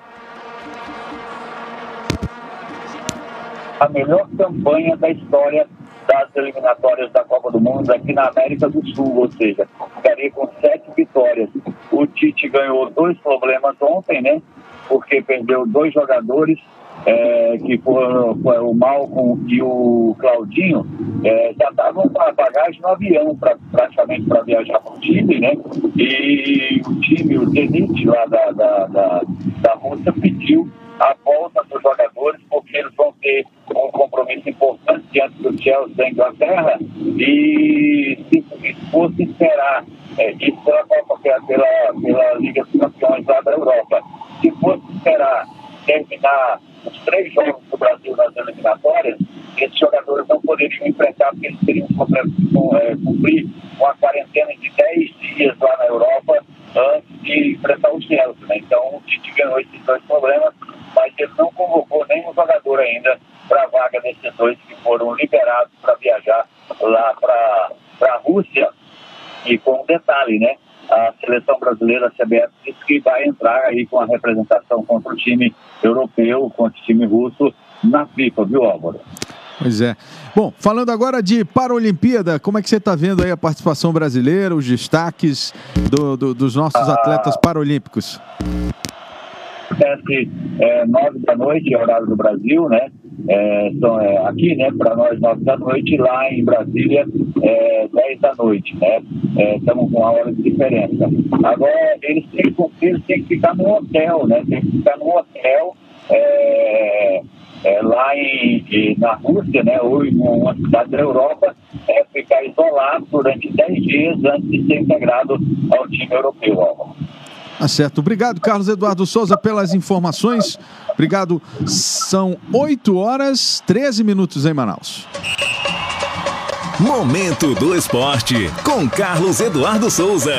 A melhor campanha da história das eliminatórias da Copa do Mundo aqui na América do Sul, ou seja, ficaria com sete vitórias. O Tite ganhou dois problemas ontem, né? Porque perdeu dois jogadores, é, que foram, o Malcom e o Claudinho, é, já estavam com a bagagem no avião, pra, praticamente para viajar para o time, né? E o time, o Zenit lá da, da, da, da Rússia, pediu a volta dos jogadores, porque eles vão ter um compromisso importante diante do Chelsea da Inglaterra e se fosse esperar, é, isso pela, pela, pela Liga dos Campeões lá da Europa, se fosse esperar terminar os três jogos do Brasil nas eliminatórias, esses jogadores não poderiam enfrentar, porque eles teriam que é, cumprir uma quarentena de 10 dias lá na Europa antes de enfrentar o Chelsea. Né? Então, o Tite ganhou esses dois problemas, mas ele não convocou nenhum jogador ainda para a vaga desses dois que foram liberados para viajar lá para a Rússia. E com um detalhe, né? A seleção brasileira, a CBF, disse que vai entrar aí com a representação contra o time europeu, contra o time russo na FIFA, viu, Álvaro? Pois é. Bom, falando agora de Paralimpíada, como é que você está vendo aí a participação brasileira, os destaques do, do, dos nossos ah, atletas paralímpicos? Acontece é, nove da noite, horário do Brasil, né? É, são, é, aqui, né, para nós, nove da noite, lá em Brasília, é, dez da noite, né? Estamos é, com uma hora de diferença. Agora, eles têm, eles têm que ficar no hotel, né? Tem que ficar no hotel. É, é, lá em, em, na Rússia, né, ou em uma cidade da Europa, é ficar isolado durante 10 dias antes de ser integrado ao time europeu. Álvaro. Tá certo. Obrigado, Carlos Eduardo Souza, pelas informações. Obrigado. São 8 horas 13 minutos em Manaus. Momento do Esporte com Carlos Eduardo Souza.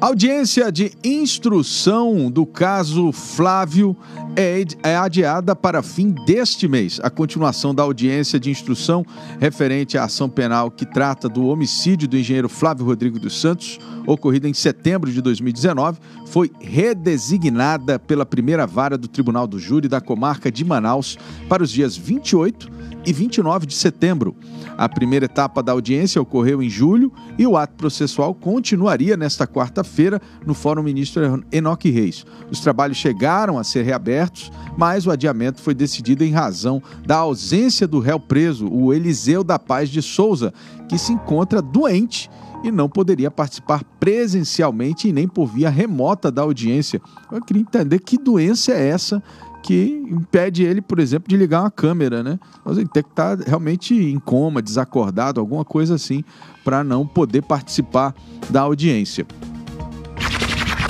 Audiência de instrução do caso Flávio é, adiada para fim deste mês. A continuação da audiência de instrução referente à ação penal que trata do homicídio do engenheiro Flávio Rodrigo dos Santos, ocorrida em setembro de 2019, foi redesignada pela primeira vara do Tribunal do Júri da comarca de Manaus para os dias 28 e 29 de setembro. A primeira etapa da audiência ocorreu em julho e o ato processual continuaria nesta quarta-feira no Fórum Ministro Enoque Reis. Os trabalhos chegaram a ser reabertos, mas o adiamento foi decidido em razão da ausência do réu preso, o Eliseu da Paz de Souza, que se encontra doente e não poderia participar presencialmente e nem por via remota da audiência. Eu queria entender que doença é essa que impede ele, por exemplo, de ligar uma câmera, né? Mas ele tem que estar realmente em coma, desacordado, alguma coisa assim, para não poder participar da audiência.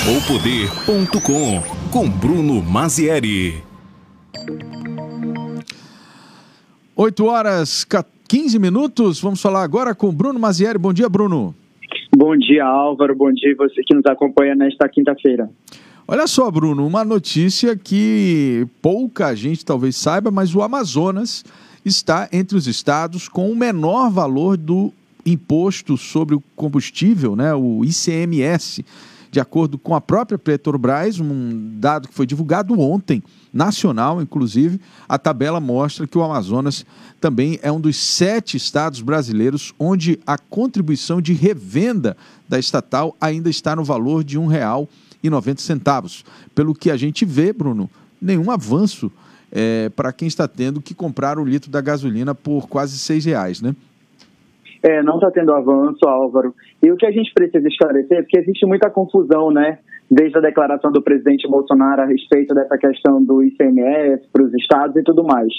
O com Bruno Mazieri. 8 horas 15 minutos. Vamos falar agora com Bruno Mazieri. Bom dia, Bruno. Bom dia, Álvaro. Bom dia você que nos acompanha nesta quinta-feira. Olha só, Bruno, uma notícia que pouca gente talvez saiba, mas o Amazonas está entre os estados com o menor valor do imposto sobre o combustível, né, o ICMS. De acordo com a própria Petrobras, um dado que foi divulgado ontem, nacional inclusive, a tabela mostra que o Amazonas também é um dos sete estados brasileiros onde a contribuição de revenda da estatal ainda está no valor de um real e 90 centavos. Pelo que a gente vê, Bruno, nenhum avanço é, para quem está tendo que comprar o litro da gasolina por quase seis reais, né? É, não está tendo avanço, Álvaro. E o que a gente precisa esclarecer é que existe muita confusão, né? Desde a declaração do presidente Bolsonaro a respeito dessa questão do ICMS para os estados e tudo mais.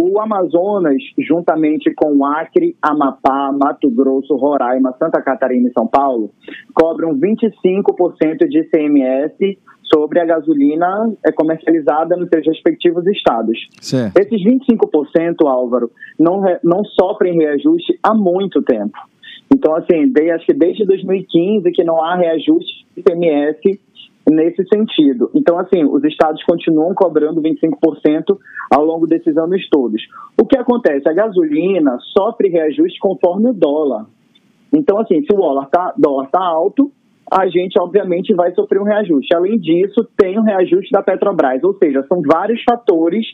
O Amazonas, juntamente com Acre, Amapá, Mato Grosso, Roraima, Santa Catarina e São Paulo, cobram 25% de ICMS sobre a gasolina é comercializada nos seus respectivos estados. Certo. Esses 25%, Álvaro, não, não sofrem reajuste há muito tempo. Então, assim, desde, acho que desde 2015 que não há reajuste de ICMS nesse sentido. Então, assim, os estados continuam cobrando 25% ao longo desses anos todos. O que acontece? A gasolina sofre reajuste conforme o dólar. Então, assim, se o dólar está tá alto, a gente, obviamente, vai sofrer um reajuste. Além disso, tem o um reajuste da Petrobras, ou seja, são vários fatores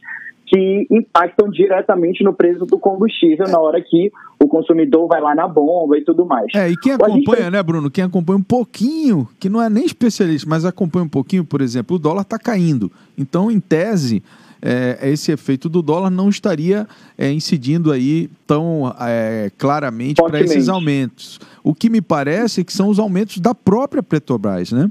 que impactam diretamente no preço do combustível na hora que o consumidor vai lá na bomba e tudo mais. É, e quem acompanha, gente... né, Bruno? Quem acompanha um pouquinho, que não é nem especialista, mas acompanha um pouquinho, por exemplo, o dólar está caindo. Então, em tese, é, esse efeito do dólar não estaria é, incidindo aí tão é, claramente para esses aumentos. O que me parece é que são os aumentos da própria Petrobras, né?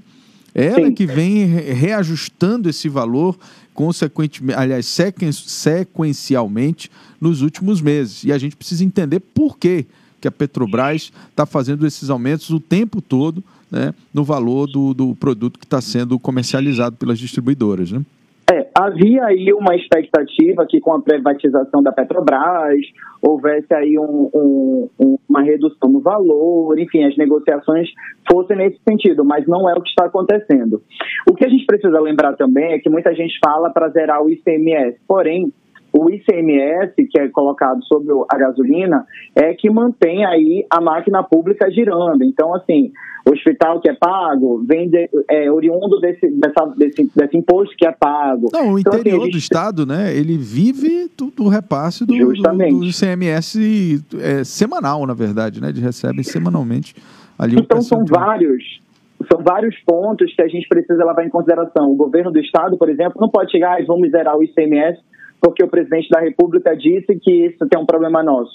Ela Sim. que vem reajustando esse valor consequentemente, aliás, sequencialmente nos últimos meses. E a gente precisa entender por que, que a Petrobras está fazendo esses aumentos o tempo todo né, no valor do, do produto que está sendo comercializado pelas distribuidoras. Né? É, havia aí uma expectativa que com a privatização da Petrobras houvesse aí um, um, uma redução no valor, enfim, as negociações fossem nesse sentido, mas não é o que está acontecendo. O que a gente precisa lembrar também é que muita gente fala para zerar o ICMS, porém, o ICMS, que é colocado sobre a gasolina, é que mantém aí a máquina pública girando. Então, assim, o hospital que é pago vem de, é, oriundo desse, dessa, desse, desse imposto que é pago. Não, o então, assim, interior assim, do Estado, né, ele vive do, do repasse do, do, do, ICMS é, semanal, na verdade, né? Eles recebem semanalmente ali Então, são vários são vários pontos que a gente precisa levar em consideração. O governo do estado, por exemplo, não pode chegar e vamos zerar o ICMS porque o presidente da República disse que isso tem um problema nosso.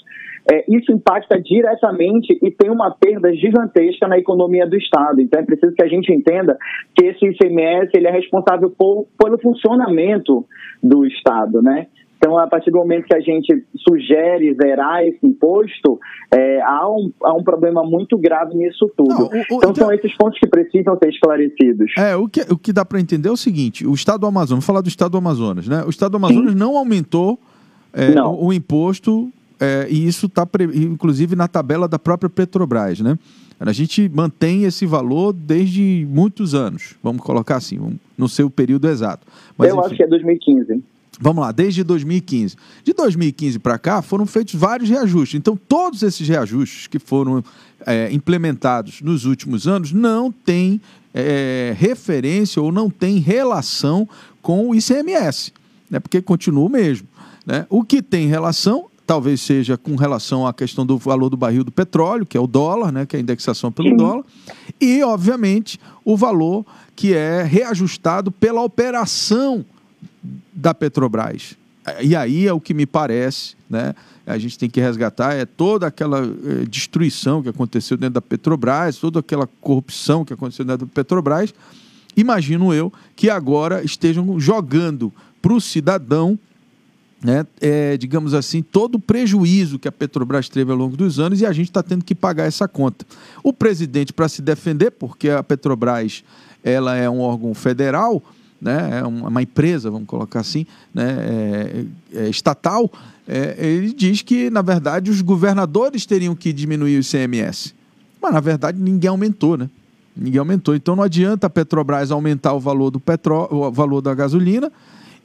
É, isso impacta diretamente e tem uma perda gigantesca na economia do Estado. Então é preciso que a gente entenda que esse ICMS ele é responsável por, pelo funcionamento do Estado, né? Então, a partir do momento que a gente sugere zerar esse imposto, é, há, um, há um problema muito grave nisso tudo. Não, o, o, então, então, são esses pontos que precisam ser esclarecidos. É, o que, o que dá para entender é o seguinte: o Estado do Amazonas, vamos falar do Estado do Amazonas, né? O Estado do Amazonas Sim. não aumentou é, não. O, o, imposto, é, e isso está, inclusive, na tabela da própria Petrobras, né? A gente mantém esse valor desde muitos anos, vamos colocar assim, no seu período exato. Mas, Eu enfim, acho que é 2015. Vamos lá, desde 2015. De 2015 para cá foram feitos vários reajustes. Então, todos esses reajustes que foram é, implementados nos últimos anos não têm é, referência ou não têm relação com o ICMS, né? porque continua o mesmo. Né? O que tem relação talvez seja com relação à questão do valor do barril do petróleo, que é o dólar, né, que é a indexação pelo Sim. dólar, e, obviamente, o valor que é reajustado pela operação da Petrobras. E aí é o que me parece, né? A gente tem que resgatar é toda aquela eh, destruição que aconteceu dentro da Petrobras, toda aquela corrupção que aconteceu dentro da Petrobras. Imagino eu que agora estejam jogando para o cidadão, né, é, digamos assim, todo o prejuízo que a Petrobras teve ao longo dos anos e a gente está tendo que pagar essa conta. O presidente, para se defender, porque a Petrobras ela é um órgão federal, né, é uma empresa, vamos colocar assim, né, é, é estatal, é, ele diz que, na verdade, os governadores teriam que diminuir o ICMS. Mas, na verdade, ninguém aumentou, né? Ninguém aumentou. Então, não adianta a Petrobras aumentar o valor, do petró o valor da gasolina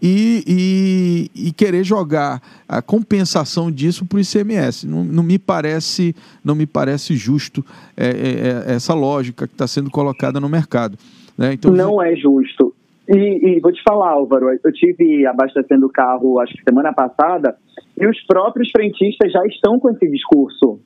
e, e, e querer jogar a compensação disso para o ICMS. Não, não, me parece, não me parece justo é, é, é essa lógica que está sendo colocada no mercado. Né? Então, não é justo. E, e, vou te falar, Álvaro, eu tive abastecendo o carro, acho que semana passada, e os próprios frentistas já estão com esse discurso.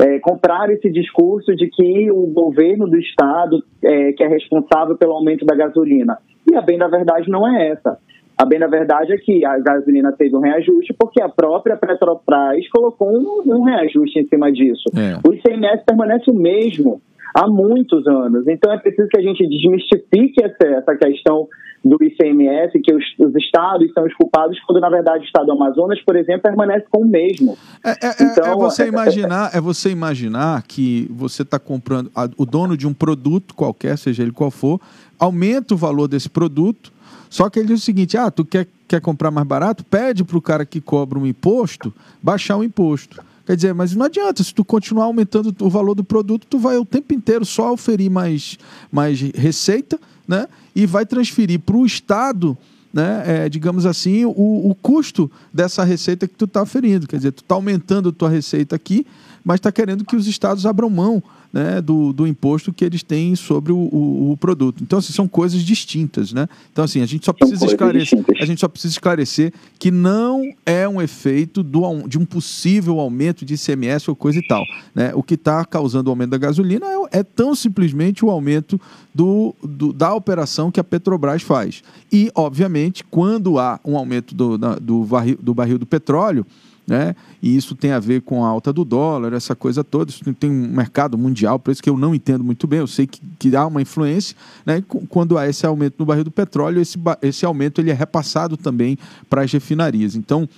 É, compraram esse discurso de que o governo do estado é, que é responsável pelo aumento da gasolina. E a bem da verdade não é essa. A bem da verdade é que a gasolina teve um reajuste porque a própria Petrobras colocou um, um reajuste em cima disso. É. O ICMS permanece o mesmo há muitos anos. Então é preciso que a gente desmistifique essa, essa questão do ICMS, que os, os, estados são os culpados, quando na verdade o estado do Amazonas, por exemplo, permanece com o mesmo. É, é, é então, é você imaginar, é você imaginar que você está comprando a, o dono de um produto qualquer, seja ele qual for, aumenta o valor desse produto. Só que ele diz o seguinte: ah, tu quer, quer comprar mais barato? Pede para o cara que cobra um imposto baixar o imposto. Quer dizer, mas não adianta, se tu continuar aumentando o valor do produto, tu vai o tempo inteiro só oferir mais, mais receita, né? E vai transferir para o Estado né, é, digamos assim, o, o custo dessa receita que tu está oferindo. Quer dizer, tu está aumentando a tua receita aqui, mas está querendo que os estados abram mão né, do, do imposto que eles têm sobre o, o, o, produto. Então, assim, são coisas distintas, né? Então, assim, a gente só precisa esclarecer, a gente só precisa esclarecer que não é um efeito do, de um possível aumento de ICMS ou coisa e tal. Né? O que está causando o aumento da gasolina é, é tão simplesmente o aumento do, do, da operação que a Petrobras faz. E, obviamente, quando há um aumento do, do, barril, do barril do petróleo, né? E isso tem a ver com a alta do dólar, essa coisa toda. Isso tem um mercado mundial, por isso que eu não entendo muito bem. Eu sei que, que há uma influência, né? Quando há esse aumento no barril do petróleo, esse, esse aumento ele é repassado também para as refinarias. Então,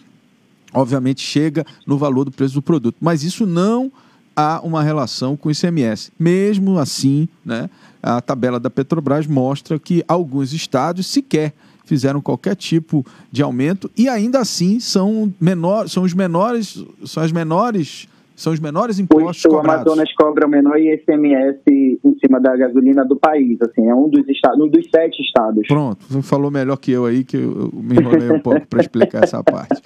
obviamente, chega no valor do preço do produto. Mas isso não há uma relação com o ICMS. Mesmo assim, né, a tabela da Petrobras mostra que alguns estados sequer fizeram qualquer tipo de aumento e ainda assim são, menor, são os menores, são as menores são os menores impostos o, cobrados. O Amazonas cobra o menor ICMS em cima da gasolina do país, assim, é um dos estados, um dos sete estados. Pronto, você falou melhor que eu aí, que eu, me enrolei um pouco para explicar essa parte.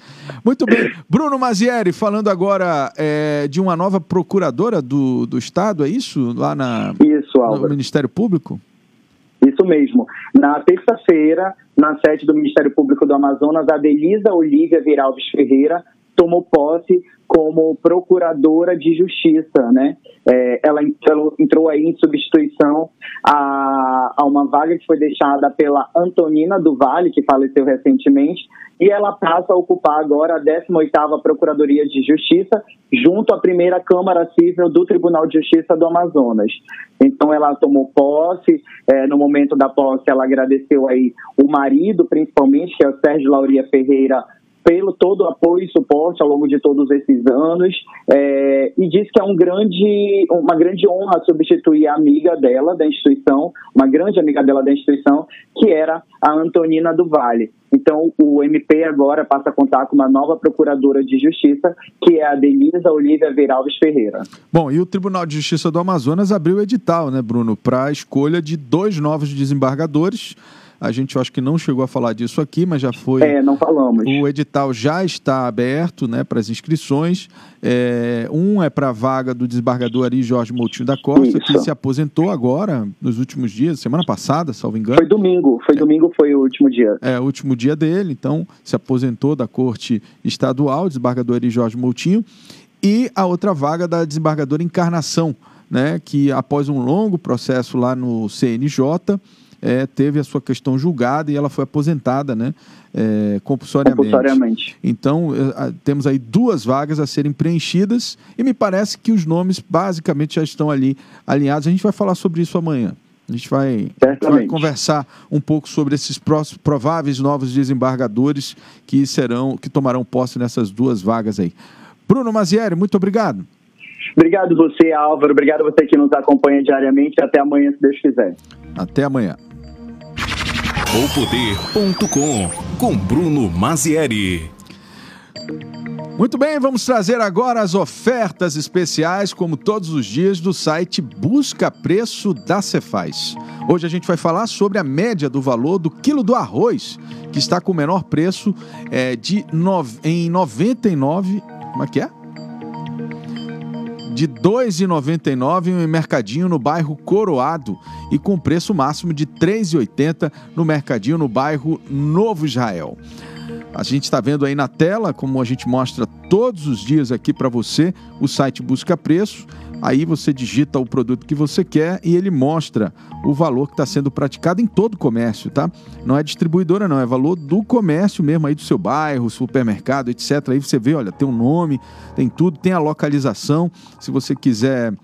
Muito bem, Bruno Mazieri, falando agora é, de uma nova procuradora do, do estado, é isso? Lá na, isso, no Ministério Público? Isso mesmo. Na terça-feira, na sede do Ministério Público do Amazonas, a Delisa Olívia Viralves Ferreira tomou posse como procuradora de justiça, né? É, ela entrou, aí em substituição a, a, uma vaga que foi deixada pela Antonina do Vale, que faleceu recentemente, e ela passa a ocupar agora a 18ª Procuradoria de Justiça, junto à primeira Câmara Civil do Tribunal de Justiça do Amazonas. Então ela tomou posse, é, no momento da posse ela agradeceu aí o marido, principalmente, que é o Sérgio Lauria Ferreira, pelo todo o apoio e suporte ao longo de todos esses anos é, e diz que é um grande, uma grande honra substituir a amiga dela da instituição, uma grande amiga dela da instituição, que era a Antonina do Vale. Então, o MP agora passa a contar com uma nova procuradora de justiça, que é a Denisa Olívia Veralves Ferreira. Bom, e o Tribunal de Justiça do Amazonas abriu o edital, né, Bruno, para a escolha de dois novos desembargadores. A gente acho que não chegou a falar disso aqui, mas já foi. É, não falamos. O edital já está aberto né, para as inscrições. É, um é para a vaga do desembargador Ari Jorge Moutinho da Costa, Isso. que se aposentou agora, nos últimos dias, semana passada, salvo engano. Foi domingo, foi domingo, foi o último dia. É, o último dia dele, então se aposentou da Corte Estadual, desembargador Ari Jorge Moutinho. E a outra vaga da desembargadora Encarnação, né, que após um longo processo lá no CNJ é, teve a sua questão julgada e ela foi aposentada, né? É, compulsoriamente. compulsoriamente. Então, é, temos aí duas vagas a serem preenchidas e me parece que os nomes basicamente já estão ali alinhados. A gente vai falar sobre isso amanhã. A gente vai, vai, conversar um pouco sobre esses próximos, prováveis novos desembargadores que serão, que tomarão posse nessas duas vagas aí. Bruno Mazieri, muito obrigado. Obrigado você, Álvaro. Obrigado você que nos acompanha diariamente. Até amanhã, se Deus quiser. Até amanhã. Poder.com com Bruno Mazieri. Muito bem, vamos trazer agora as ofertas especiais, como todos os dias, do site Busca Preço da Cefaz. Hoje a gente vai falar sobre a média do valor do quilo do arroz, que está com o menor preço é, de no... em 99. Como é que é? De R$ 2,99 em um mercadinho no bairro Coroado e com preço máximo de R$ 3,80 no mercadinho no bairro Novo Israel. A gente está vendo aí na tela, como a gente mostra todos os dias aqui para você, o site Busca Preço. Aí você digita o produto que você quer e ele mostra o valor que está sendo praticado em todo o comércio, tá? Não é distribuidora, não, é valor do comércio mesmo aí do seu bairro, supermercado, etc. Aí você vê, olha, tem o um nome, tem tudo, tem a localização. Se você quiser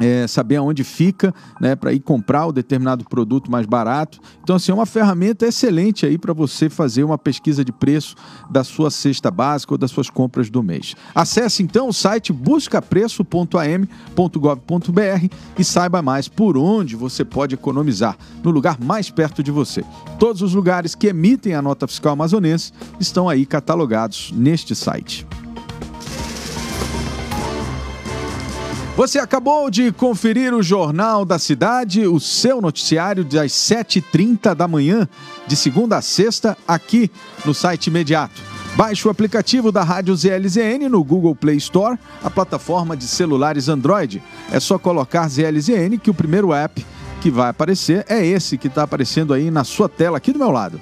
é, saber aonde fica, né, para ir comprar o determinado produto mais barato. Então, assim, é uma ferramenta excelente aí para você fazer uma pesquisa de preço da sua cesta básica ou das suas compras do mês. Acesse então o site buscapreço.am.gov.br e saiba mais por onde você pode economizar no lugar mais perto de você. Todos os lugares que emitem a nota fiscal amazonense estão aí catalogados neste site. Você acabou de conferir o Jornal da Cidade, o seu noticiário das 7h30 da manhã, de segunda a sexta, aqui no site imediato. Baixe o aplicativo da Rádio ZLZN no Google Play Store, a plataforma de celulares Android. É só colocar ZLZN que o primeiro app que vai aparecer é esse que está aparecendo aí na sua tela, aqui do meu lado.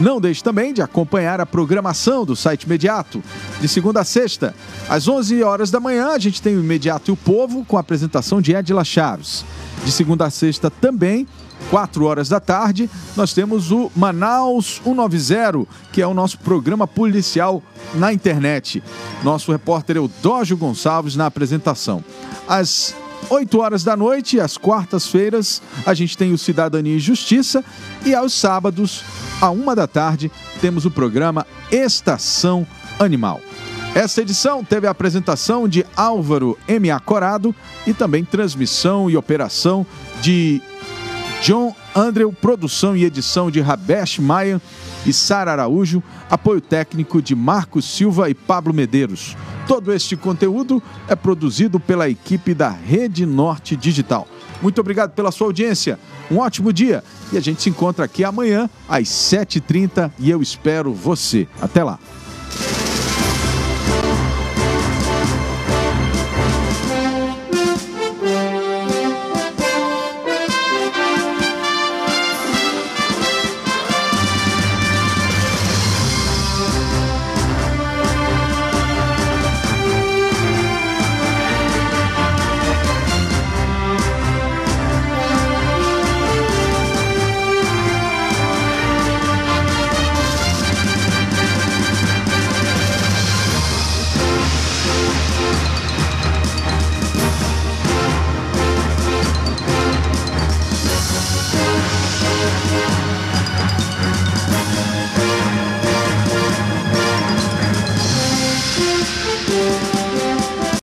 Não deixe também de acompanhar a programação do site Imediato. De segunda a sexta, às 11 horas da manhã, a gente tem o Imediato e o Povo com a apresentação de Edila Chaves. De segunda a sexta também, 4 horas da tarde, nós temos o Manaus 190, que é o nosso programa policial na internet. Nosso repórter é o Dógio Gonçalves na apresentação. Às 8 horas da noite, às quartas-feiras, a gente tem o Cidadania e Justiça. E aos sábados, à uma da tarde, temos o programa Estação Animal. Esta edição teve a apresentação de Álvaro M. Corado e também transmissão e operação de John Andrew, produção e edição de Rabesh Maia e Sara Araújo, apoio técnico de Marcos Silva e Pablo Medeiros. Todo este conteúdo é produzido pela equipe da Rede Norte Digital. Muito obrigado pela sua audiência. Um ótimo dia e a gente se encontra aqui amanhã às 7h30 e eu espero você. Até lá.